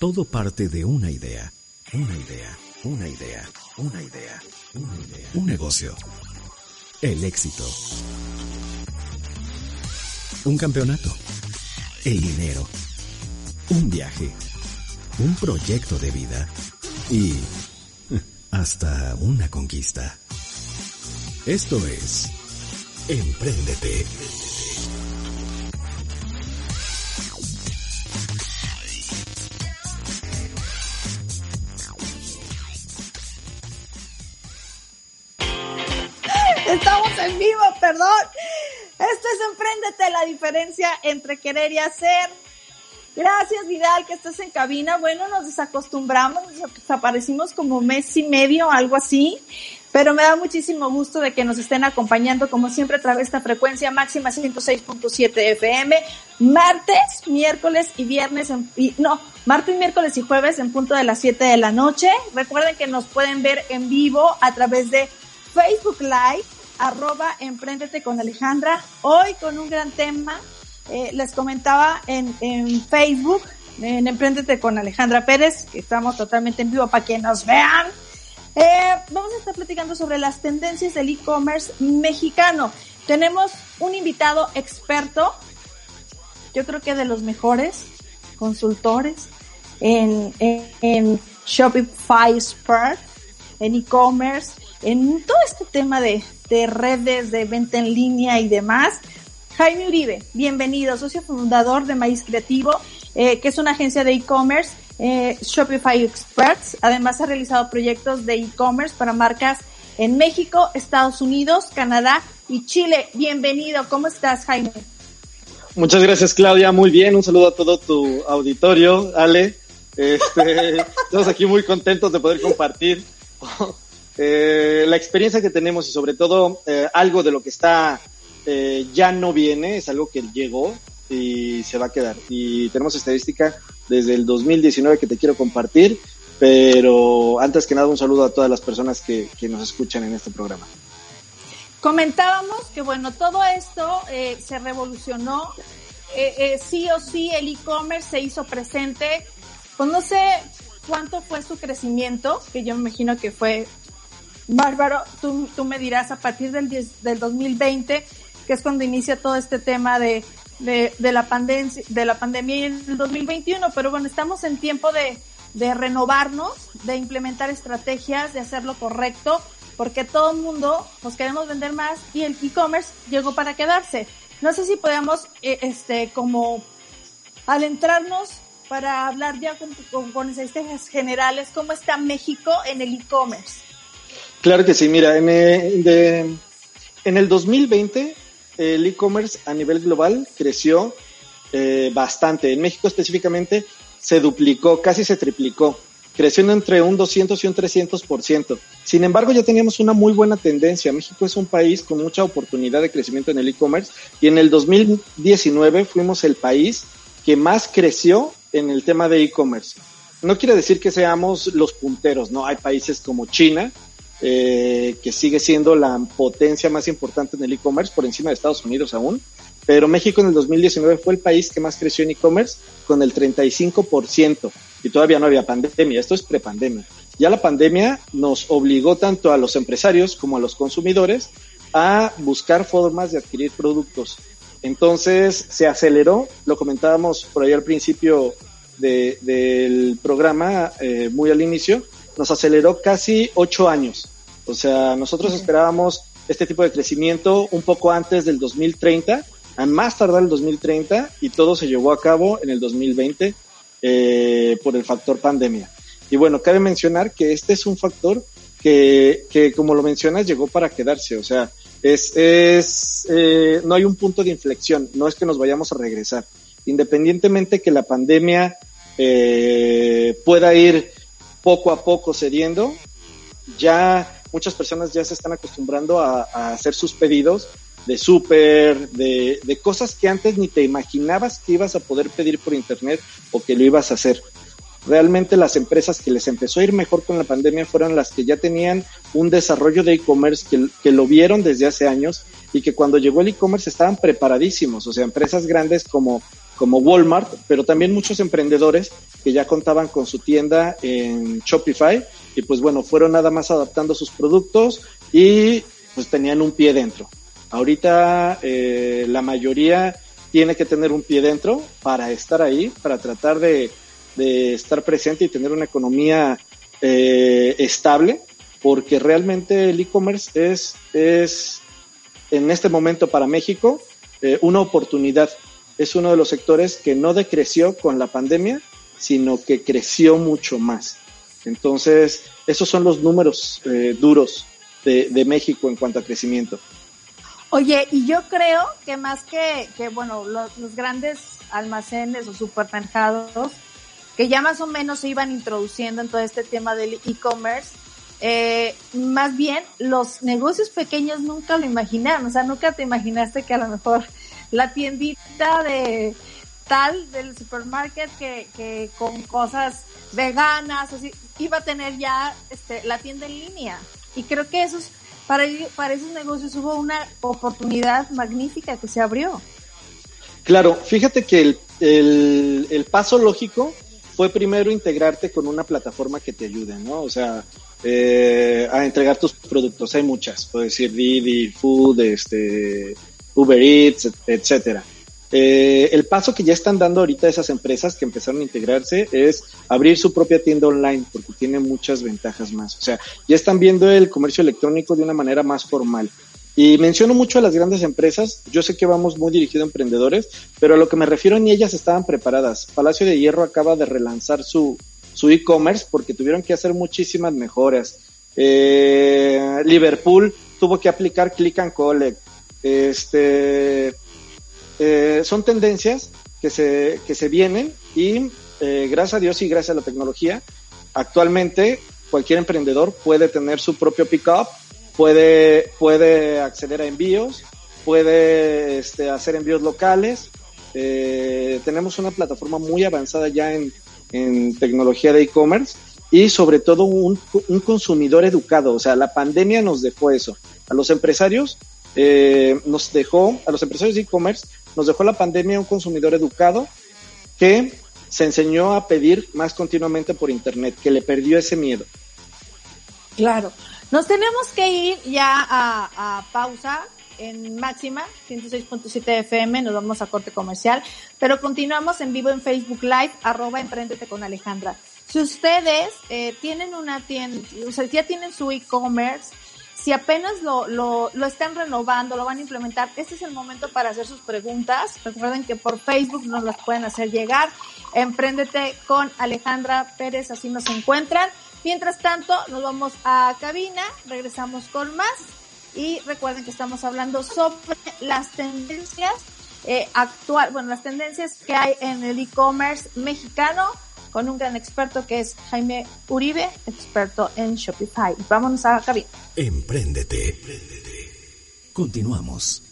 Todo parte de una idea. Una idea. Una idea. Una idea. Una idea. Un negocio. El éxito. Un campeonato. El dinero. Un viaje. Un proyecto de vida. Y hasta una conquista. Esto es Empréndete. Estamos en vivo, perdón. Esto es Empréndete, la diferencia entre querer y hacer. Gracias, Vidal, que estás en cabina. Bueno, nos desacostumbramos, nos desaparecimos como mes y medio, algo así. Pero me da muchísimo gusto de que nos estén acompañando, como siempre, a través de esta frecuencia máxima 106.7 FM, martes, miércoles y viernes, en, no, martes, miércoles y jueves en punto de las 7 de la noche. Recuerden que nos pueden ver en vivo a través de Facebook Live, arroba Emprendete con Alejandra. Hoy con un gran tema, eh, les comentaba en, en Facebook, en Emprendete con Alejandra Pérez, que estamos totalmente en vivo para que nos vean. Eh, vamos a estar platicando sobre las tendencias del e-commerce mexicano. Tenemos un invitado experto, yo creo que de los mejores consultores en, en, en Shopify Expert, en e-commerce, en todo este tema de, de redes, de venta en línea y demás. Jaime Uribe, bienvenido, socio fundador de Maíz Creativo, eh, que es una agencia de e-commerce, eh, Shopify Experts. Además ha realizado proyectos de e-commerce para marcas en México, Estados Unidos, Canadá y Chile. Bienvenido, ¿cómo estás, Jaime? Muchas gracias, Claudia. Muy bien, un saludo a todo tu auditorio, Ale. Este, estamos aquí muy contentos de poder compartir eh, la experiencia que tenemos y sobre todo eh, algo de lo que está eh, ya no viene, es algo que llegó y se va a quedar. Y tenemos estadística desde el 2019 que te quiero compartir, pero antes que nada un saludo a todas las personas que, que nos escuchan en este programa. Comentábamos que bueno, todo esto eh, se revolucionó, eh, eh, sí o sí el e-commerce se hizo presente, pues no sé cuánto fue su crecimiento, que yo me imagino que fue bárbaro, tú, tú me dirás a partir del, 10, del 2020, que es cuando inicia todo este tema de, de, la, pandemia, de la pandemia en el 2021, pero bueno, estamos en tiempo de, de renovarnos, de implementar estrategias, de hacer lo correcto, porque todo el mundo nos queremos vender más y el e-commerce llegó para quedarse. No sé si podemos, eh, este, como adentrarnos para hablar ya con, con, con estrategias generales, cómo está México en el e-commerce. Claro que sí, mira, en, el, de, en el 2020 el e-commerce a nivel global creció eh, bastante. En México específicamente se duplicó, casi se triplicó, creciendo entre un 200 y un 300%. Sin embargo, ya teníamos una muy buena tendencia. México es un país con mucha oportunidad de crecimiento en el e-commerce y en el 2019 fuimos el país que más creció en el tema de e-commerce. No quiere decir que seamos los punteros, ¿no? Hay países como China, eh, que sigue siendo la potencia más importante en el e-commerce por encima de Estados Unidos aún, pero México en el 2019 fue el país que más creció en e-commerce con el 35% y todavía no había pandemia, esto es prepandemia. Ya la pandemia nos obligó tanto a los empresarios como a los consumidores a buscar formas de adquirir productos. Entonces se aceleró, lo comentábamos por ahí al principio de, del programa, eh, muy al inicio, nos aceleró casi ocho años. O sea, nosotros esperábamos este tipo de crecimiento un poco antes del 2030, a más tardar el 2030, y todo se llevó a cabo en el 2020 eh, por el factor pandemia. Y bueno, cabe mencionar que este es un factor que, que como lo mencionas, llegó para quedarse. O sea, es, es eh, no hay un punto de inflexión, no es que nos vayamos a regresar. Independientemente que la pandemia eh, pueda ir poco a poco cediendo. Ya muchas personas ya se están acostumbrando a, hacer sus pedidos de súper, de, de, cosas que antes ni te imaginabas que ibas a poder pedir por internet o que lo ibas a hacer. Realmente las empresas que les empezó a ir mejor con la pandemia fueron las que ya tenían un desarrollo de e-commerce, que, que, lo vieron desde hace años y que cuando llegó el e-commerce estaban preparadísimos. O sea, empresas grandes como, como Walmart, pero también muchos emprendedores que ya contaban con su tienda en Shopify y pues bueno, fueron nada más adaptando sus productos y pues tenían un pie dentro. Ahorita eh, la mayoría tiene que tener un pie dentro para estar ahí, para tratar de de estar presente y tener una economía eh, estable, porque realmente el e-commerce es, es en este momento para México eh, una oportunidad. Es uno de los sectores que no decreció con la pandemia, sino que creció mucho más. Entonces, esos son los números eh, duros de, México en cuanto a crecimiento. Oye, y yo creo que más que, que bueno, los, los grandes almacenes o supermercados que ya más o menos se iban introduciendo en todo este tema del e-commerce, eh, más bien los negocios pequeños nunca lo imaginaron, o sea, nunca te imaginaste que a lo mejor la tiendita de tal del supermarket que, que con cosas veganas, así, iba a tener ya este, la tienda en línea. Y creo que esos, para, esos negocios hubo una oportunidad magnífica que se abrió. Claro, fíjate que el, el, el paso lógico fue primero integrarte con una plataforma que te ayude, ¿no? O sea, eh, a entregar tus productos. Hay muchas, puedo decir Didi, Food, este, Uber Eats, etcétera. Eh, el paso que ya están dando ahorita esas empresas que empezaron a integrarse es abrir su propia tienda online porque tiene muchas ventajas más. O sea, ya están viendo el comercio electrónico de una manera más formal. Y menciono mucho a las grandes empresas, yo sé que vamos muy dirigido a emprendedores, pero a lo que me refiero ni ellas estaban preparadas. Palacio de Hierro acaba de relanzar su su e-commerce porque tuvieron que hacer muchísimas mejoras. Eh, Liverpool tuvo que aplicar click and collect. Este, eh, son tendencias que se, que se vienen y eh, gracias a Dios y gracias a la tecnología, actualmente cualquier emprendedor puede tener su propio pickup puede, puede acceder a envíos, puede este, hacer envíos locales. Eh, tenemos una plataforma muy avanzada ya en, en tecnología de e-commerce y sobre todo un, un, consumidor educado. O sea, la pandemia nos dejó eso. A los empresarios nos dejó, a los empresarios de e-commerce nos dejó la pandemia un consumidor educado que se enseñó a pedir más continuamente por internet, que le perdió ese miedo. Claro. Nos tenemos que ir ya a, pausa en máxima 106.7 FM, nos vamos a corte comercial, pero continuamos en vivo en Facebook Live, arroba Emprendete con Alejandra. Si ustedes eh, tienen una tienda, o sea, ya tienen su e-commerce, si apenas lo, lo, lo están renovando, lo van a implementar, este es el momento para hacer sus preguntas. Recuerden que por Facebook nos las pueden hacer llegar. Emprendete con Alejandra Pérez, así nos encuentran. Mientras tanto, nos vamos a cabina, regresamos con más y recuerden que estamos hablando sobre las tendencias eh, actual, bueno, las tendencias que hay en el e-commerce mexicano con un gran experto que es Jaime Uribe, experto en Shopify. Vámonos a cabina. Emprendete, emprendete. Continuamos.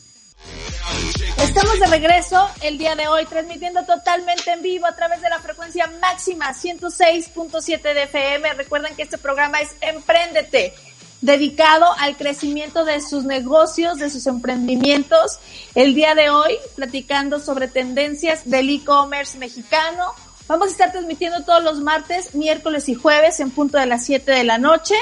Estamos de regreso el día de hoy transmitiendo totalmente en vivo a través de la frecuencia máxima 106.7 de FM. Recuerden que este programa es Emprendete, dedicado al crecimiento de sus negocios, de sus emprendimientos. El día de hoy platicando sobre tendencias del e-commerce mexicano. Vamos a estar transmitiendo todos los martes, miércoles y jueves en punto de las 7 de la noche.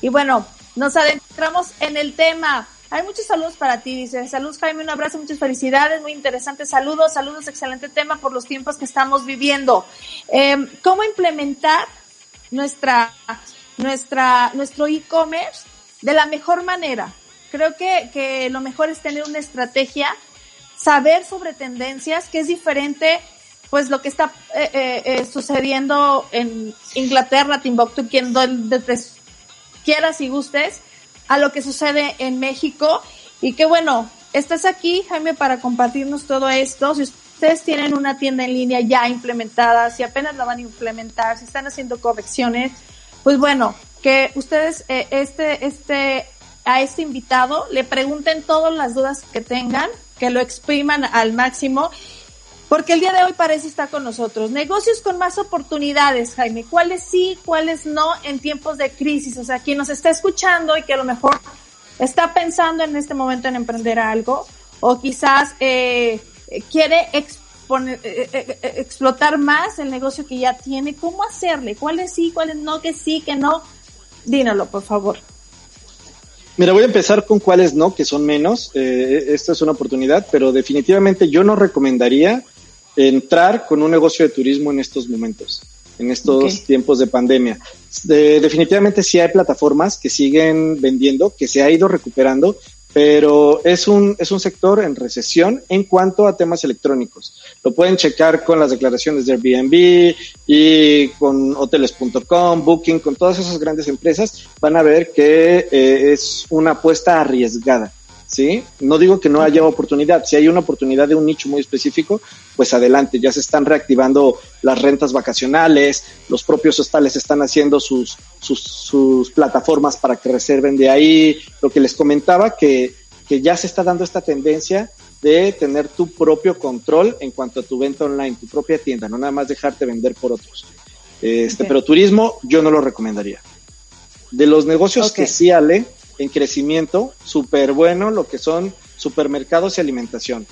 Y bueno, nos adentramos en el tema hay muchos saludos para ti, dice. Saludos, Jaime, un abrazo, muchas felicidades, muy interesante. Saludos, saludos, excelente tema por los tiempos que estamos viviendo. Eh, ¿Cómo implementar nuestra, nuestra, nuestro e-commerce de la mejor manera? Creo que, que lo mejor es tener una estrategia, saber sobre tendencias, que es diferente pues lo que está eh, eh, eh sucediendo en Inglaterra, Timbuktu, quien donde quieras y gustes, a lo que sucede en México y que bueno, estás aquí, Jaime, para compartirnos todo esto. Si ustedes tienen una tienda en línea ya implementada, si apenas la van a implementar, si están haciendo correcciones, pues bueno, que ustedes eh, este este a este invitado le pregunten todas las dudas que tengan, que lo expriman al máximo porque el día de hoy parece estar con nosotros. Negocios con más oportunidades, Jaime. ¿Cuáles sí, cuáles no en tiempos de crisis? O sea, quien nos está escuchando y que a lo mejor está pensando en este momento en emprender algo o quizás eh, quiere exponer, eh, eh, explotar más el negocio que ya tiene, ¿cómo hacerle? ¿Cuáles sí, cuáles no, que sí, que no? Dínoslo, por favor. Mira, voy a empezar con cuáles no, que son menos. esta es una oportunidad, pero definitivamente yo no recomendaría entrar con un negocio de turismo en estos momentos, en estos tiempos de pandemia. definitivamente sí hay plataformas que siguen vendiendo, que se ha ido recuperando, pero es un, es un sector en recesión en cuanto a temas electrónicos. Lo pueden checar con las declaraciones de Airbnb y con hoteles.com, Booking, con todas esas grandes empresas, van a ver que eh, es una apuesta arriesgada. ¿sí? No digo que no haya oportunidad, si hay una oportunidad de un nicho muy específico, pues adelante, ya se están reactivando las rentas vacacionales, los propios hostales están haciendo sus, sus, sus plataformas para que reserven de ahí, lo que les comentaba, que, que ya se está dando esta tendencia de tener tu propio control en cuanto a tu venta online, tu propia tienda, no nada más dejarte vender por otros. Este, Pero turismo yo no lo recomendaría. De los negocios que sí, Ale, en crecimiento, súper bueno lo que son supermercados y alimentación.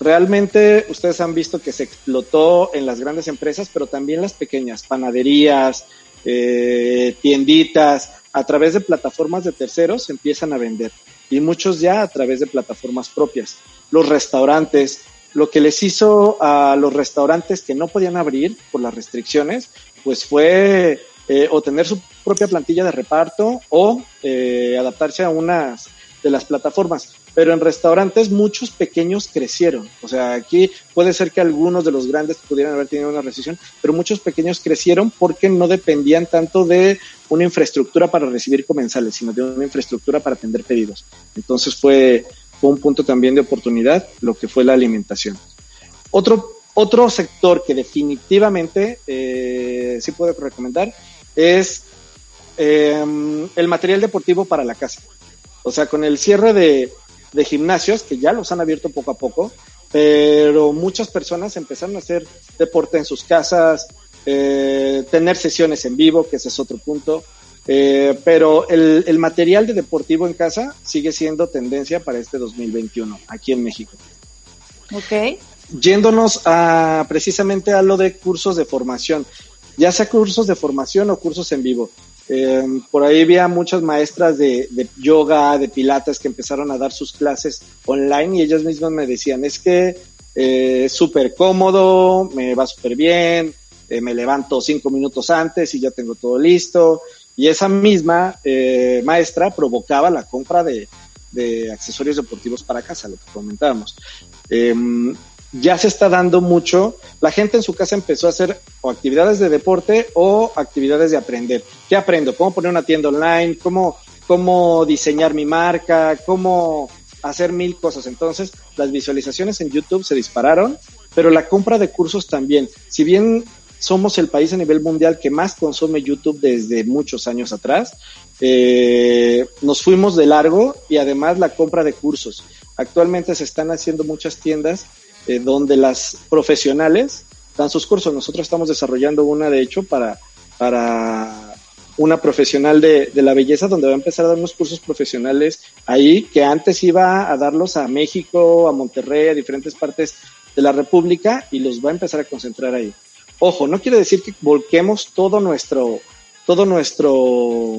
Realmente ustedes han visto que se explotó en las grandes empresas, pero también las pequeñas, panaderías, eh, tienditas, a través de plataformas de terceros empiezan a vender y muchos ya a través de plataformas propias. Los restaurantes, lo que les hizo a los restaurantes que no podían abrir por las restricciones, pues fue eh, o tener su propia plantilla de reparto o eh, adaptarse a unas de las plataformas. Pero en restaurantes muchos pequeños crecieron. O sea, aquí puede ser que algunos de los grandes pudieran haber tenido una recesión, pero muchos pequeños crecieron porque no dependían tanto de una infraestructura para recibir comensales, sino de una infraestructura para atender pedidos. Entonces fue, fue un punto también de oportunidad lo que fue la alimentación. Otro, otro sector que definitivamente eh, sí puedo recomendar es em, el material deportivo para la casa. O sea, con el cierre de, gimnasios, que ya los han abierto poco a poco, pero muchas personas empezaron a hacer deporte en sus casas, eh, tener sesiones en vivo, que ese es otro punto. Eh, pero el, el, material de deportivo en casa sigue siendo tendencia para este 2021 aquí en México. Ok. Yéndonos a precisamente a lo de cursos de formación ya sea cursos de formación o cursos en vivo. Eh, por ahí había muchas maestras de, yoga, de pilates que empezaron a dar sus clases online y ellas mismas me decían, es que eh, es súper cómodo, me va súper bien, eh, me levanto cinco minutos antes y ya tengo todo listo. Y esa misma maestra provocaba la compra de, de, accesorios deportivos para casa, lo que comentábamos. Ya se está dando mucho. La gente en su casa empezó a hacer o actividades de deporte o actividades de aprender. ¿Qué aprendo? ¿Cómo poner una tienda online? ¿Cómo, cómo diseñar mi marca? ¿Cómo hacer mil cosas? Entonces, las visualizaciones en YouTube se dispararon, pero la compra de cursos también. Si bien somos el país a nivel mundial que más consume YouTube desde muchos años atrás, eh, nos fuimos de largo y además la compra de cursos. Actualmente se están haciendo muchas tiendas eh, donde las profesionales dan sus cursos. Nosotros estamos desarrollando una, de hecho, para, para una profesional de, de, la belleza, donde va a empezar a dar unos cursos profesionales ahí, que antes iba a darlos a México, a Monterrey, a diferentes partes de la República, y los va a empezar a concentrar ahí. Ojo, no quiere decir que volquemos todo nuestro, todo nuestro,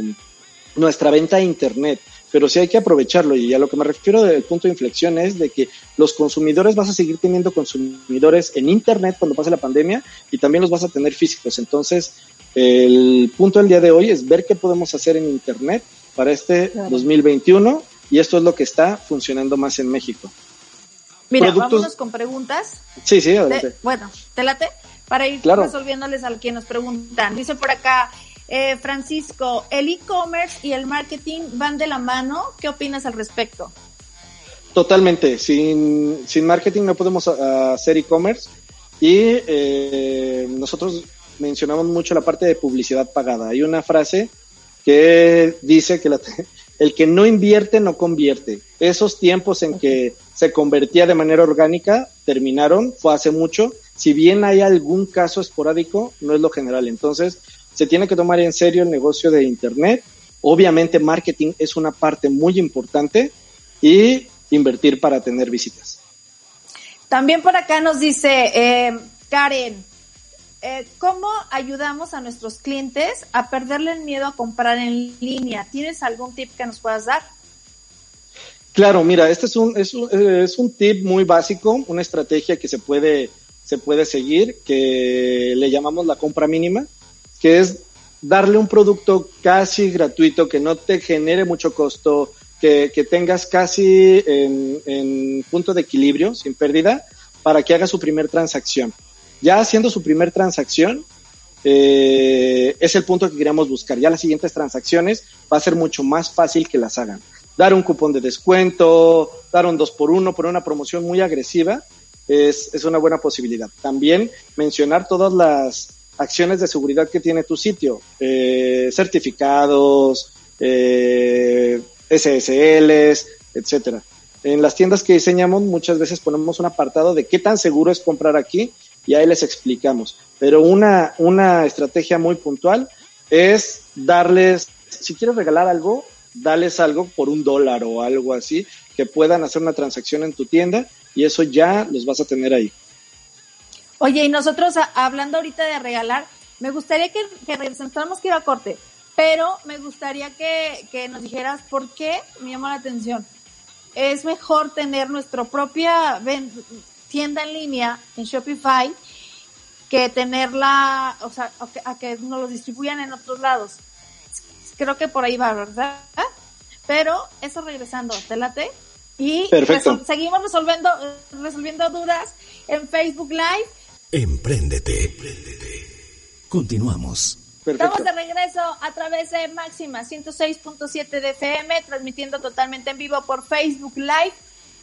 nuestra venta a Internet pero sí hay que aprovecharlo y a lo que me refiero del punto de inflexión es de que los consumidores vas a seguir teniendo consumidores en internet cuando pase la pandemia y también los vas a tener físicos. Entonces, el punto del día de hoy es ver qué podemos hacer en internet para este 2021 y esto es lo que está funcionando más en México. Mira, vámonos con preguntas. Sí, sí, adelante. bueno, te late para ir resolviéndoles a quien nos preguntan. Dice por acá, eh, Francisco, ¿el e-commerce y el marketing van de la mano? ¿Qué opinas al respecto? Totalmente, sin, sin marketing no podemos hacer e-commerce y eh, nosotros mencionamos mucho la parte de publicidad pagada. Hay una frase que dice que el que no invierte no convierte. Esos tiempos en que se convertía de manera orgánica terminaron, fue hace mucho. Si bien hay algún caso esporádico, no es lo general. Entonces, se tiene que tomar en serio el negocio de Internet. Obviamente, marketing es una parte muy importante y invertir para tener visitas. También por acá nos dice eh, Karen, eh, ¿cómo ayudamos a nuestros clientes a perderle el miedo a comprar en línea? ¿Tienes algún tip que nos puedas dar? Claro, mira, este es un, es un, es un tip muy básico, una estrategia que se puede, se puede seguir, que le llamamos la compra mínima, que es darle un producto casi gratuito, que no te genere mucho costo, que, que tengas casi en, en punto de equilibrio, sin pérdida, para que haga su primer transacción. Ya haciendo su primer transacción, eh, es el punto que queríamos buscar. Ya las siguientes transacciones va a ser mucho más fácil que las hagan. Dar un cupón de descuento, dar un 2 por 1 por una promoción muy agresiva, es, es una buena posibilidad. También mencionar todas las acciones de seguridad que tiene tu sitio, eh, certificados, eh, SSLs, etcétera. En las tiendas que diseñamos muchas veces ponemos un apartado de qué tan seguro es comprar aquí y ahí les explicamos. Pero una, una estrategia muy puntual es darles, si quieres regalar algo, dales algo por un dólar o algo así, que puedan hacer una transacción en tu tienda y eso ya los vas a tener ahí. Oye, y nosotros hablando ahorita de regalar, me gustaría que, que regresáramos que ir a corte, pero me gustaría que, que nos dijeras por qué me llama la atención. Es mejor tener nuestra propia tienda en línea en Shopify que tenerla, o sea, a que, nos lo distribuyan en otros lados. Creo que por ahí va, ¿verdad? Pero eso regresando, te late. Y seguimos resolviendo, resolviendo dudas en Facebook Live. Empréndete. Empréndete. Continuamos. Estamos de regreso a través de Máxima 106.7 de FM, transmitiendo totalmente en vivo por Facebook Live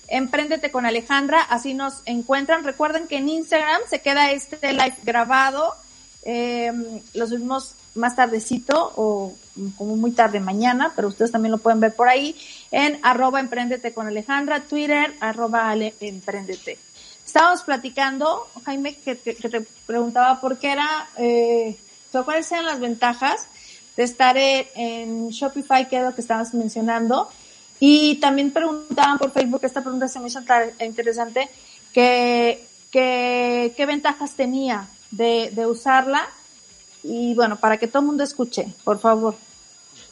Emprendete con Alejandra, así nos encuentran. Recuerden que en Instagram se queda este live grabado, eh, lo subimos más tardecito o como muy tarde mañana, pero ustedes también lo pueden ver por ahí en arroba emprendete con Alejandra, Twitter, arroba ale. Estábamos platicando, Jaime, que, te preguntaba por qué era, eh, cuáles eran las ventajas de estar en, en Shopify, que es lo que estabas mencionando, y también preguntaban por Facebook, esta pregunta se me hizo interesante, que, qué ventajas tenía de, de usarla. Y bueno, para que todo el mundo escuche, por favor.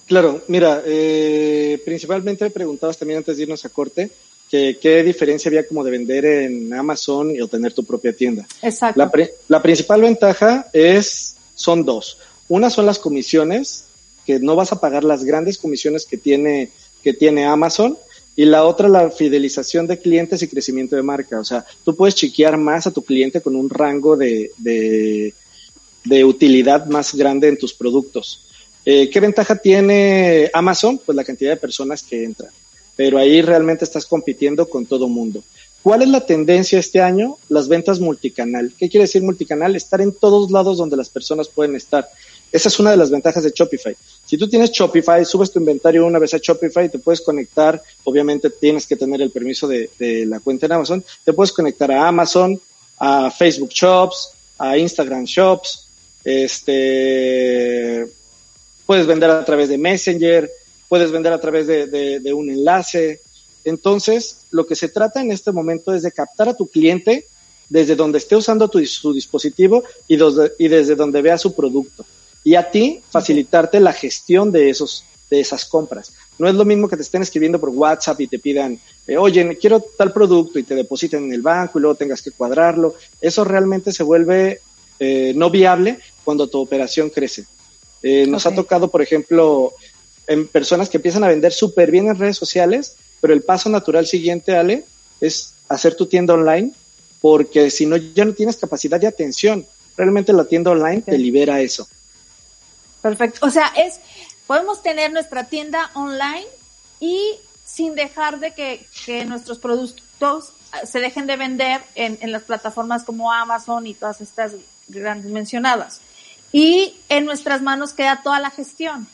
Claro, mira, eh, principalmente preguntabas también antes de irnos a corte que qué diferencia había como de vender en Amazon y obtener tu propia tienda. Exacto. La, la principal ventaja es, son dos. Una son las comisiones, que no vas a pagar las grandes comisiones que tiene que tiene Amazon y la otra la fidelización de clientes y crecimiento de marca. O sea, tú puedes chequear más a tu cliente con un rango de, de, utilidad más grande en tus productos. Eh, ¿Qué ventaja tiene Amazon? Pues la cantidad de personas que entran. Pero ahí realmente estás compitiendo con todo mundo. ¿Cuál es la tendencia este año? Las ventas multicanal. ¿Qué quiere decir multicanal? Estar en todos lados donde las personas pueden estar. Esa es una de las ventajas de Shopify. Si tú tienes Shopify, subes tu inventario una vez a Shopify, te puedes conectar, obviamente tienes que tener el permiso de, la cuenta en Amazon, te puedes conectar a Amazon, a Facebook Shops, a Instagram Shops, este, puedes vender a través de Messenger, puedes vender a través de, un enlace. Entonces, lo que se trata en este momento es de captar a tu cliente desde donde esté usando tu, su dispositivo y, y desde donde vea su producto y a ti facilitarte la gestión de esos de esas compras. No es lo mismo que te estén escribiendo por WhatsApp y te pidan, eh, oye, quiero tal producto y te depositen en el banco y luego tengas que cuadrarlo. Eso realmente se vuelve eh, no viable cuando tu operación crece. Eh, nos ha tocado, por ejemplo, en personas que empiezan a vender súper bien en redes sociales, pero el paso natural siguiente, Ale, es hacer tu tienda online, porque si no, ya no tienes capacidad de atención. Realmente la tienda online te libera eso. Perfecto. O sea, es, podemos tener nuestra tienda online y sin dejar de que, que nuestros productos se dejen de vender en, en las plataformas como Amazon y todas estas grandes mencionadas. Y en nuestras manos queda toda la gestión.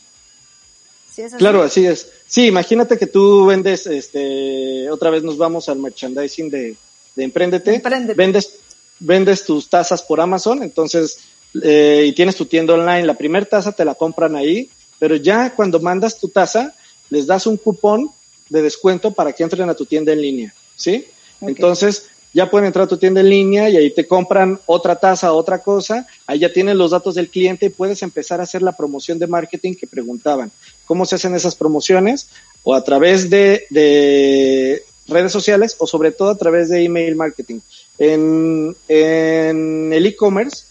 Claro, así es. Sí, imagínate que tú vendes, este, otra vez nos vamos al merchandising de, de Emprendete. Vendes, vendes tus tazas por Amazon, entonces, eh, y tienes tu tienda online. La primera taza te la compran ahí, pero ya cuando mandas tu taza, les das un cupón de descuento para que entren a tu tienda en línea, ¿sí? Entonces, ya pueden entrar a tu tienda en línea y ahí te compran otra taza, otra cosa, ahí ya tienen los datos del cliente y puedes empezar a hacer la promoción de marketing que preguntaban. ¿Cómo se hacen esas promociones? O a través de, de redes sociales o sobre todo a través de email marketing. En, en el e-commerce,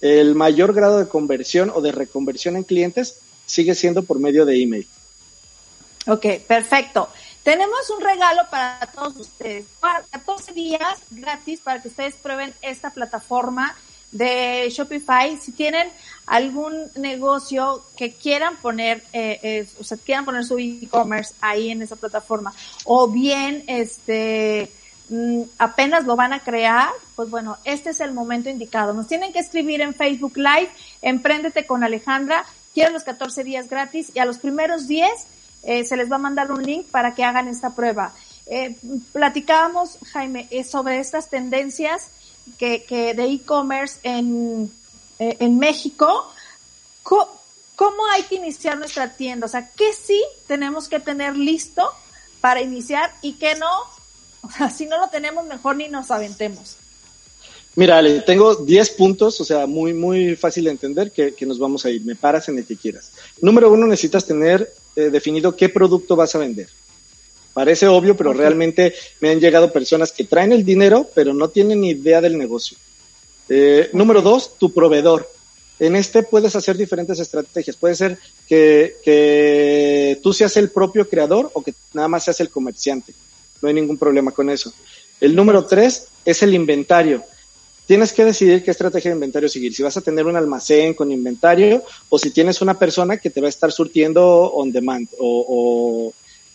el mayor grado de conversión o de reconversión en clientes sigue siendo por medio de email. Ok, perfecto. Tenemos un regalo para todos ustedes. 14 días gratis para que ustedes prueben esta plataforma de Shopify. Si tienen algún negocio que quieran poner, eh, eh, o sea, quieran poner su e-commerce ahí en esa plataforma, o bien, este, mm, apenas lo van a crear, pues bueno, este es el momento indicado. Nos tienen que escribir en Facebook Live, Emprendete con Alejandra, quieren los 14 días gratis y a los primeros 10 eh, se les va a mandar un link para que hagan esta prueba. Eh, platicábamos, Jaime, eh, sobre estas tendencias que, que de e-commerce en, eh, en México. ¿Cómo, hay que iniciar nuestra tienda? O sea, ¿qué sí tenemos que tener listo para iniciar y qué no? O sea, si no lo tenemos, mejor ni nos aventemos. Mira, Ale, tengo 10 puntos, o sea, muy, muy fácil de entender que, que, nos vamos a ir. Me paras en el que quieras. Número uno, necesitas tener eh, definido qué producto vas a vender. Parece obvio, pero realmente me han llegado personas que traen el dinero, pero no tienen ni idea del negocio. Eh, número dos, tu proveedor. En este puedes hacer diferentes estrategias. Puede ser que, que tú seas el propio creador o que nada más seas el comerciante. No hay ningún problema con eso. El número tres es el inventario tienes que decidir qué estrategia de inventario seguir. Si vas a tener un almacén con inventario o si tienes una persona que te va a estar surtiendo on demand o,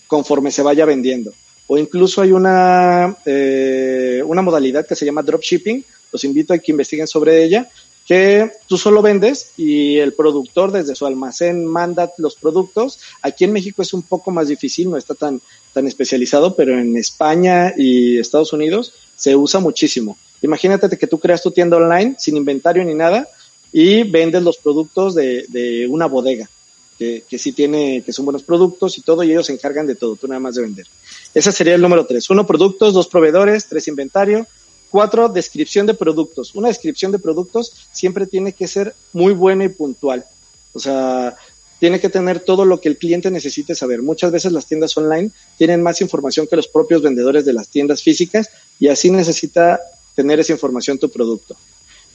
conforme se vaya vendiendo. O incluso hay una, eh, una modalidad que se llama dropshipping. Los invito a que investiguen sobre ella, que tú solo vendes y el productor desde su almacén manda los productos. Aquí en México es un poco más difícil, no está tan, tan especializado, pero en España y Estados Unidos se usa muchísimo. Imagínate que tú creas tu tienda online sin inventario ni nada y vendes los productos de, una bodega que, que sí tiene, que son buenos productos y todo, y ellos se encargan de todo, tú nada más de vender. Ese sería el número tres. Uno, productos, dos, proveedores, tres, inventario. Cuatro, descripción de productos. Una descripción de productos siempre tiene que ser muy buena y puntual. O sea, tiene que tener todo lo que el cliente necesite saber. Muchas veces las tiendas online tienen más información que los propios vendedores de las tiendas físicas y así necesita tener esa información tu producto.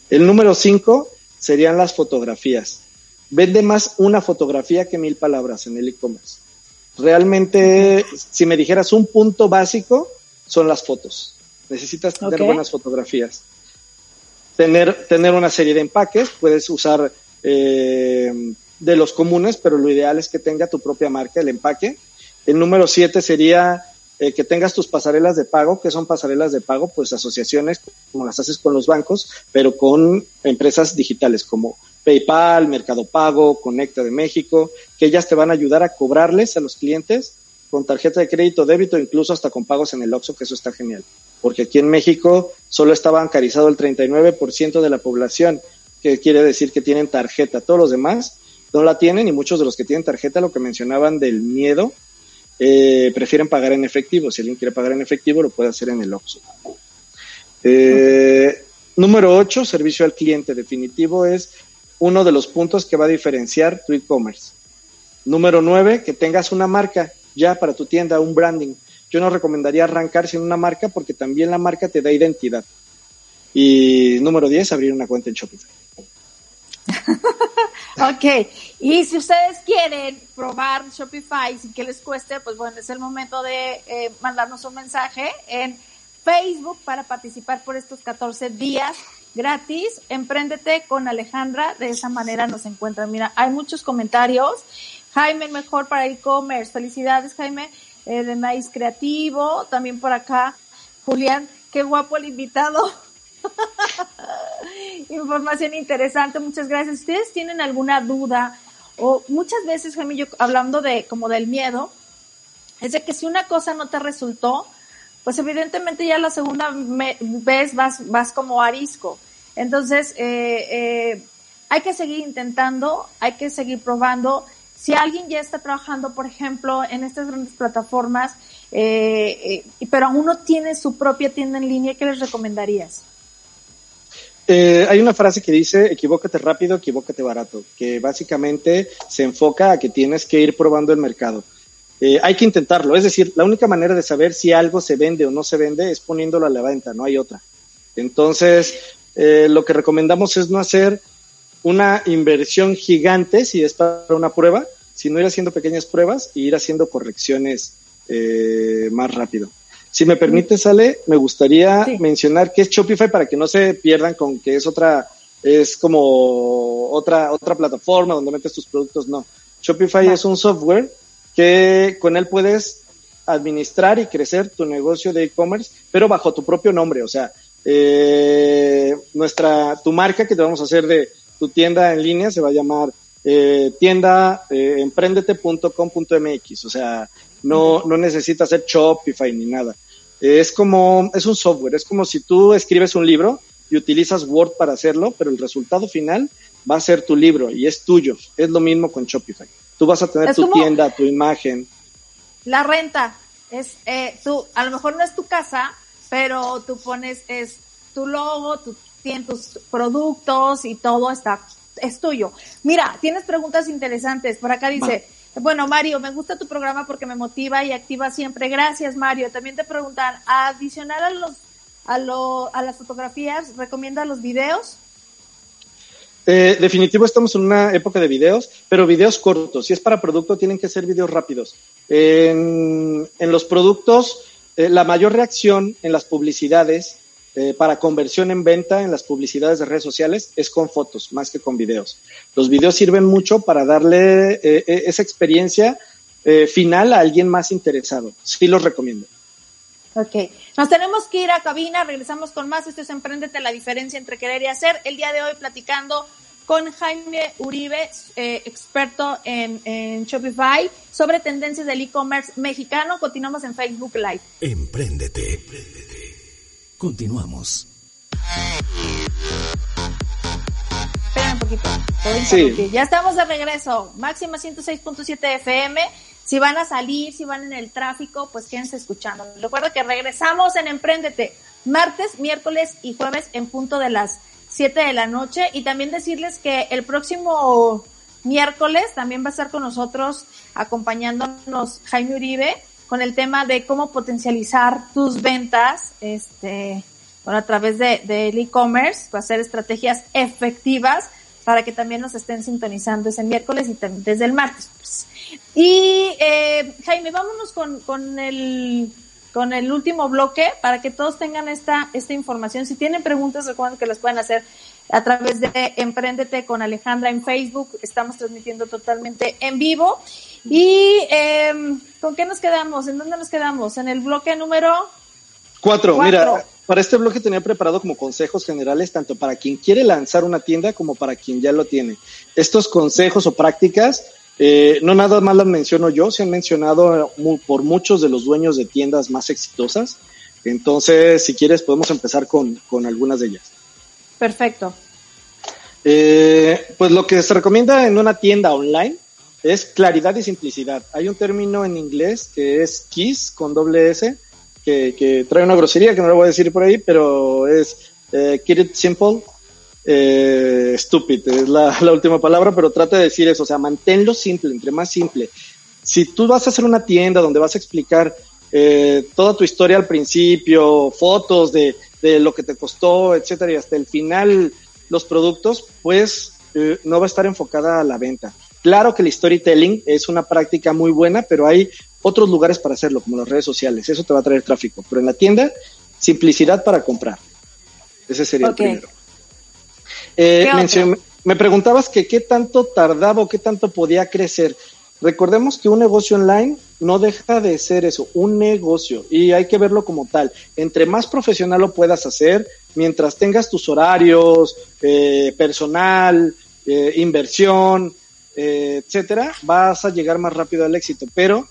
El número cinco serían las fotografías. Vende más una fotografía que mil palabras en el e-commerce. Realmente, si me dijeras un punto básico, son las fotos. Necesitas tener buenas fotografías. Tener, tener una serie de empaques, puedes usar eh, de los comunes, pero lo ideal es que tenga tu propia marca, el empaque. El número siete sería eh, que tengas tus pasarelas de pago. que son pasarelas de pago? Pues asociaciones como las haces con los bancos, pero con empresas digitales como PayPal, Mercado Pago, Conecta de México, que ellas te van a ayudar a cobrarles a los clientes con tarjeta de crédito, débito, incluso hasta con pagos en el OXXO, que eso está genial. Porque aquí en México solo está bancarizado el 39% de la población, que quiere decir que tienen tarjeta. Todos los demás no la tienen y muchos de los que tienen tarjeta, lo que mencionaban del miedo, eh, prefieren pagar en efectivo. Si alguien quiere pagar en efectivo, lo puede hacer en el OXXO. Eh, número 8, servicio al cliente. Definitivo es uno de los puntos que va a diferenciar tu e-commerce. Número 9, que tengas una marca ya para tu tienda, un branding. Yo no recomendaría arrancar sin una marca porque también la marca te da identidad. Y número 10, abrir una cuenta en Shopify. ok, y si ustedes quieren probar Shopify sin que les cueste, pues bueno, es el momento de eh, mandarnos un mensaje en Facebook para participar por estos 14 días gratis. Empréndete con Alejandra, de esa manera nos encuentran. Mira, hay muchos comentarios. Jaime, mejor para e-commerce. Felicidades, Jaime. eh, de Maíz Creativo, también por acá, Julián, qué guapo el invitado. Información interesante, muchas gracias. Si ustedes tienen alguna duda o muchas veces, Jaime, yo hablando de como del miedo, es de que si una cosa no te resultó, pues evidentemente ya la segunda vez vas, vas como arisco. Entonces, eh, eh, hay que seguir intentando, hay que seguir probando. Si alguien ya está trabajando, por ejemplo, en estas grandes plataformas, eh, pero aún no tiene su propia tienda en línea, ¿qué les recomendarías? Hay una frase que dice, equivócate rápido, equivócate barato, que básicamente se enfoca a que tienes que ir probando el mercado. hay que intentarlo, es decir, la única manera de saber si algo se vende o no se vende es poniéndolo a la venta, no hay otra. Entonces, eh, lo que recomendamos es no hacer una inversión gigante si es para una prueba, sino ir haciendo pequeñas pruebas y ir haciendo correcciones eh, más rápido. Si me permite, Sale, me gustaría mencionar qué es Shopify para que no se pierdan con que es otra, es como otra, otra plataforma donde metes tus productos. No. Shopify es un software que con él puedes administrar y crecer tu negocio de e-commerce, pero bajo tu propio nombre. O sea, eh, nuestra, tu marca que te vamos a hacer de tu tienda en línea se va a llamar eh, tienda eh, emprendete.com.mx. O sea, no, no necesitas hacer Shopify ni nada. Es como, es un software, es como si tú escribes un libro y utilizas Word para hacerlo, pero el resultado final va a ser tu libro y es tuyo. Es lo mismo con Shopify. Tú vas a tener tu tienda, tu imagen. La renta es, eh, tú, a lo mejor no es tu casa, pero tú pones es tu logo, tú tienes tus productos y todo está es tuyo. Mira, tienes preguntas interesantes. Por acá dice, bueno, Mario, me gusta tu programa porque me motiva y activa siempre. Gracias, Mario. También te preguntan, adicional a los a, lo, a las fotografías, ¿recomienda los videos? Eh, definitivo, estamos en una época de videos, pero videos cortos. Si es para producto, tienen que ser videos rápidos. En, en los productos, eh, la mayor reacción en las publicidades eh, para conversión en venta en las publicidades de redes sociales es con fotos más que con videos. Los videos sirven mucho para darle eh, esa experiencia final a alguien más interesado. Sí los recomiendo. Ok, nos tenemos que ir a cabina, regresamos con más. Esto es Emprendete, la diferencia entre querer y hacer. El día de hoy platicando con Jaime Uribe, eh, experto en, Shopify, sobre tendencias del e-commerce mexicano. Continuamos en Facebook Live. Emprendete. Emprendete. Continuamos. Esperen un poquito. Sí. Ya estamos de regreso. Máxima 106.7 FM. Si van a salir, si van en el tráfico, pues quédense escuchando. Recuerda que regresamos en Emprendete martes, miércoles y jueves en punto de las 7 de la noche. Y también decirles que el próximo miércoles también va a estar con nosotros acompañándonos Jaime Uribe con el tema de cómo potencializar tus ventas, este, bueno, a través de, del e-commerce, va a hacer estrategias efectivas para que también nos estén sintonizando ese miércoles y también desde el martes. Pues. Y eh, Jaime, vámonos con, con el con el último bloque para que todos tengan esta, esta información. Si tienen preguntas, recuerden que las pueden hacer a través de Emprendete con Alejandra en Facebook. Estamos transmitiendo totalmente en vivo. ¿Y eh, con qué nos quedamos? ¿En dónde nos quedamos? ¿En el bloque número? Cuatro. Mira, para este bloque tenía preparado como consejos generales tanto para quien quiere lanzar una tienda como para quien ya lo tiene. Estos consejos o prácticas eh, no nada más las menciono yo, se han mencionado por muchos de los dueños de tiendas más exitosas. Entonces, si quieres, podemos empezar con, algunas de ellas. Perfecto. Eh, pues lo que se recomienda en una tienda online es claridad y simplicidad. Hay un término en inglés que es KISS con doble S, que, trae una grosería que no lo voy a decir por ahí, pero es eh, Keep It Simple, eh, stupid, es la, última palabra, pero trata de decir eso, o sea, manténlo simple, entre más simple. Si tú vas a hacer una tienda donde vas a explicar eh, toda tu historia al principio, fotos de, lo que te costó, etcétera, y hasta el final los productos, pues eh, no va a estar enfocada a la venta. Claro que el storytelling es una práctica muy buena, pero hay otros lugares para hacerlo, como las redes sociales. Eso te va a traer tráfico. Pero en la tienda, simplicidad para comprar. Ese sería el primero. Eh, me preguntabas que qué tanto tardaba o qué tanto podía crecer. Recordemos que un negocio online no deja de ser eso, un negocio, y hay que verlo como tal. Entre más profesional lo puedas hacer, mientras tengas tus horarios, eh, personal, eh, inversión, eh, etcétera, vas a llegar más rápido al éxito. Pero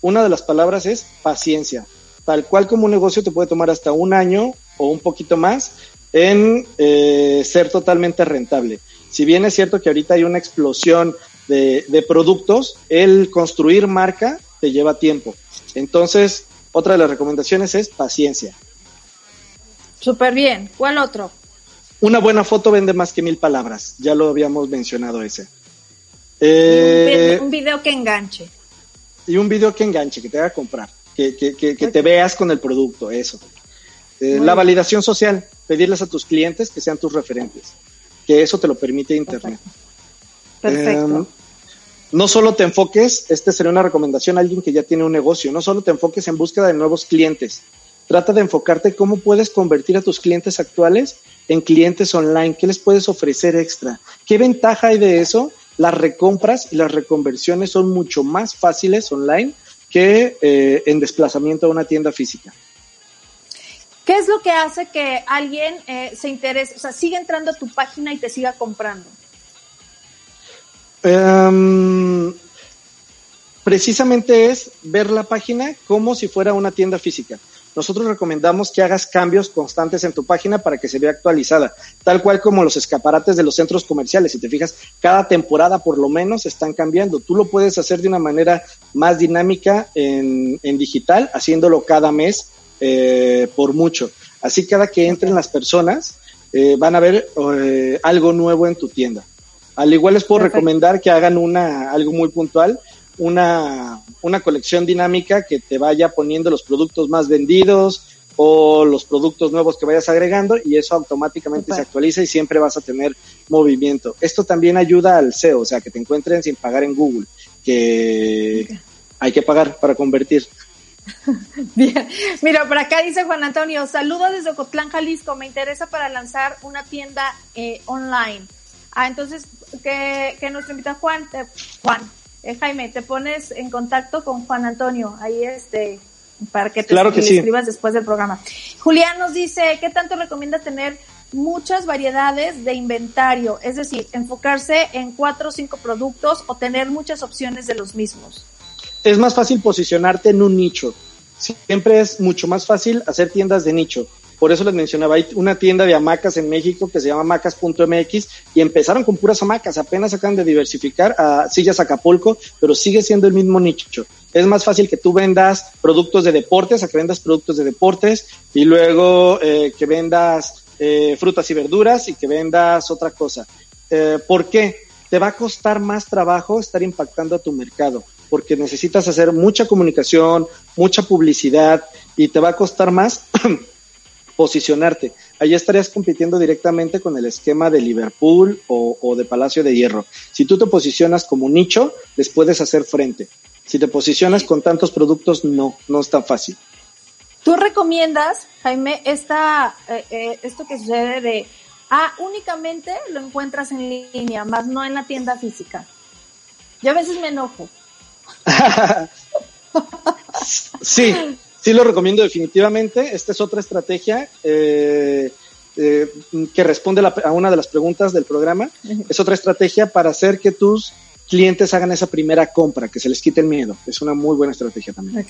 una de las palabras es paciencia. Tal cual como un negocio te puede tomar hasta un año o un poquito más en ser totalmente rentable. Si bien es cierto que ahorita hay una explosión de, productos, el construir marca te lleva tiempo. Entonces, otra de las recomendaciones es paciencia. Súper bien. ¿Cuál otro? Una buena foto vende más que mil palabras. Ya lo habíamos mencionado ese. Eh, un, video, que enganche. Y un video que enganche, que te haga comprar, que, que, que, te veas con el producto, eso. Eh, la validación social, pedirles a tus clientes que sean tus referentes, que eso te lo permite Internet. Perfecto. Em, no solo te enfoques, esta sería una recomendación a alguien que ya tiene un negocio, no solo te enfoques en búsqueda de nuevos clientes, trata de enfocarte cómo puedes convertir a tus clientes actuales en clientes online, qué les puedes ofrecer extra, qué ventaja hay de eso. Las recompras y las reconversiones son mucho más fáciles online que eh, en desplazamiento a una tienda física. ¿Qué es lo que hace que alguien eh, se interese, o sea, siga entrando a tu página y te siga comprando? Em, precisamente es ver la página como si fuera una tienda física. Nosotros recomendamos que hagas cambios constantes en tu página para que se vea actualizada, tal cual como los escaparates de los centros comerciales. Si te fijas, cada temporada por lo menos están cambiando. Tú lo puedes hacer de una manera más dinámica en, digital, haciéndolo cada mes eh, por mucho. Así cada que entren las personas eh, van a ver eh, algo nuevo en tu tienda. Al igual les puedo recomendar que hagan una, algo muy puntual, una, una colección dinámica que te vaya poniendo los productos más vendidos o los productos nuevos que vayas agregando y eso automáticamente se actualiza y siempre vas a tener movimiento. Esto también ayuda al SEO, o sea, que te encuentren sin pagar en Google, que hay que pagar para convertir. Bien, mira, por acá dice Juan Antonio, saludo desde Ocotlán, Jalisco, me interesa para lanzar una tienda eh, online. Ah, entonces, que, que nuestro invitado Juan, Juan, eh, Jaime, te pones en contacto con Juan Antonio, ahí este, para que te escribas después del programa. Julián nos dice, ¿qué tanto recomienda tener muchas variedades de inventario? Es decir, enfocarse en cuatro o cinco productos o tener muchas opciones de los mismos. Es más fácil posicionarte en un nicho. Siempre es mucho más fácil hacer tiendas de nicho. Por eso les mencionaba, hay una tienda de hamacas en México que se llama hamacas.mx y empezaron con puras hamacas, apenas acaban de diversificar a sillas Acapulco, pero sigue siendo el mismo nicho. Es más fácil que tú vendas productos de deportes a que vendas productos de deportes y luego eh, que vendas eh, frutas y verduras y que vendas otra cosa. Eh, ¿Por qué? Te va a costar más trabajo estar impactando a tu mercado porque necesitas hacer mucha comunicación, mucha publicidad y te va a costar más posicionarte. Allí estarías compitiendo directamente con el esquema de Liverpool o, de Palacio de Hierro. Si tú te posicionas como nicho, les puedes hacer frente. Si te posicionas con tantos productos, no, no es tan fácil. ¿Tú recomiendas, Jaime, esta, eh, eh, esto que sucede de, ah, únicamente lo encuentras en línea, más no en la tienda física? Yo a veces me enojo. sí, sí lo recomiendo definitivamente. Esta es otra estrategia eh, eh, que responde a una de las preguntas del programa. Es otra estrategia para hacer que tus clientes hagan esa primera compra, que se les quite el miedo. Es una muy buena estrategia también.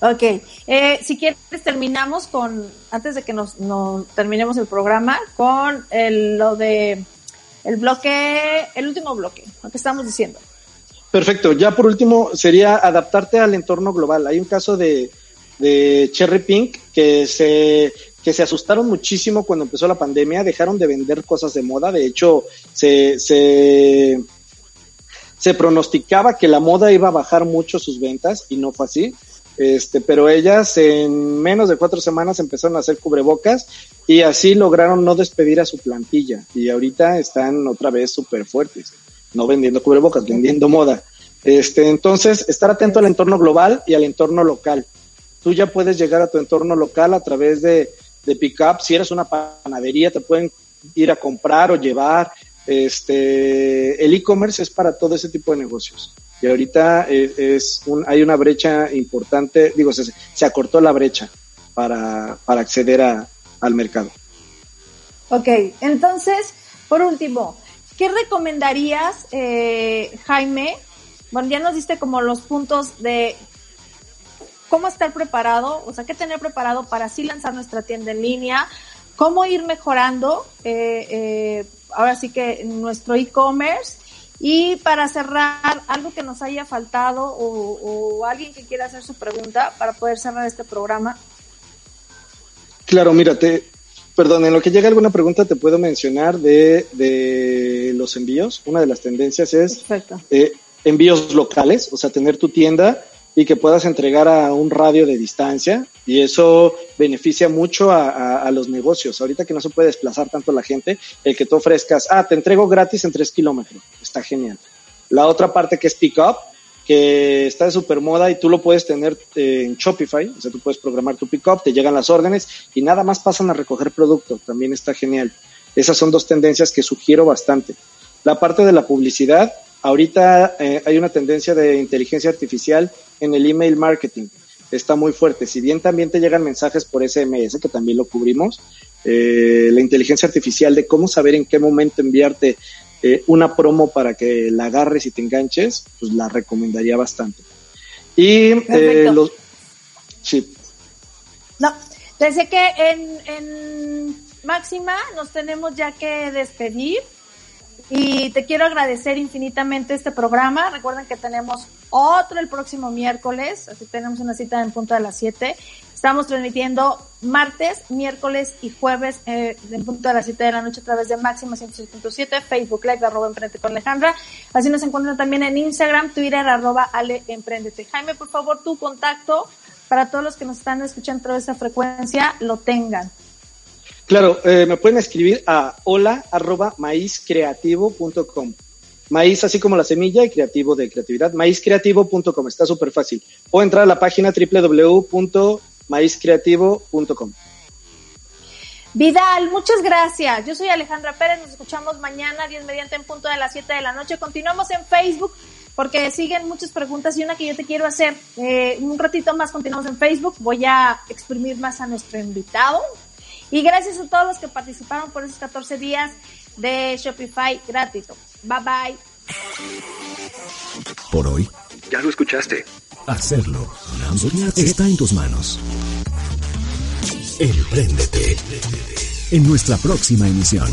Ok. Eh, si quieres, terminamos con, antes de que nos, terminemos el programa, con el, lo de el bloque, el último bloque, lo que estamos diciendo. Perfecto. Ya por último sería adaptarte al entorno global. Hay un caso de, Cherry Pink que se que se asustaron muchísimo cuando empezó la pandemia, dejaron de vender cosas de moda, de hecho se, se, pronosticaba que la moda iba a bajar mucho sus ventas y no fue así. Este, pero ellas en menos de cuatro semanas empezaron a hacer cubrebocas y así lograron no despedir a su plantilla y ahorita están otra vez súper fuertes no vendiendo cubrebocas, vendiendo moda. Este, entonces, estar atento al entorno global y al entorno local. Tú ya puedes llegar a tu entorno local a través de, de pick-up. Si eres una panadería, te pueden ir a comprar o llevar. este, el e-commerce es para todo ese tipo de negocios. Y ahorita es, un, hay una brecha importante, digo, se, se acortó la brecha para, para acceder a, al mercado. Ok, entonces, por último, ¿qué recomendarías, eh, Jaime? Bueno, ya nos diste como los puntos de cómo estar preparado, o sea, qué tener preparado para así lanzar nuestra tienda en línea, cómo ir mejorando, eh, eh, ahora sí que nuestro e-commerce. Y para cerrar, algo que nos haya faltado o, alguien que quiera hacer su pregunta para poder cerrar este programa. Claro, mírate, perdón, en lo que llega alguna pregunta te puedo mencionar de, de los envíos. Una de las tendencias es eh, envíos locales, o sea, tener tu tienda y que puedas entregar a un radio de distancia y eso beneficia mucho a, a, los negocios. Ahorita que no se puede desplazar tanto la gente, el que tú ofrezcas, ah, te entrego gratis en tres kilómetros, está genial. La otra parte que es pick up, que está de super moda y tú lo puedes tener eh, en Shopify, o sea, tú puedes programar tu pick up, te llegan las órdenes y nada más pasan a recoger producto, también está genial. Esas son dos tendencias que sugiero bastante. La parte de la publicidad, ahorita eh, hay una tendencia de inteligencia artificial en el email marketing. Está muy fuerte. Si bien también te llegan mensajes por SMS, que también lo cubrimos, eh, la inteligencia artificial de cómo saber en qué momento enviarte eh, una promo para que la agarres y te enganches, pues la recomendaría bastante. Y eh, los... Sí. No, desde que en, en Máxima nos tenemos ya que despedir. Y te quiero agradecer infinitamente este programa. Recuerden que tenemos otro el próximo miércoles, así tenemos una cita en punto de las 7. Estamos transmitiendo martes, miércoles y jueves eh, en punto de las 7 de la noche a través de Máxima 106.7, Facebook Live, arroba Emprendete con Alejandra. Así nos encuentran también en Instagram, Twitter, arroba Ale Emprendete. Jaime, por favor, tu contacto para todos los que nos están escuchando a esa frecuencia, lo tengan. Claro, eh, me pueden escribir a hola arroba maízcreativo.com. Maíz así como la semilla y creativo de creatividad, maízcreativo.com, está súper fácil. O entrar a la página www.maízcreativo.com. Vidal, muchas gracias. Yo soy Alejandra Pérez, nos escuchamos mañana, 10 mediante en punto de las 7 de la noche. Continuamos en Facebook porque siguen muchas preguntas y una que yo te quiero hacer. Eh, un ratito más continuamos en Facebook. Voy a exprimir más a nuestro invitado, y gracias a todos los que participaron por esos 14 días de Shopify gratuito. Bye bye. Por hoy. Ya lo escuchaste. Hacerlo está en tus manos. Empréndete. En nuestra próxima emisión.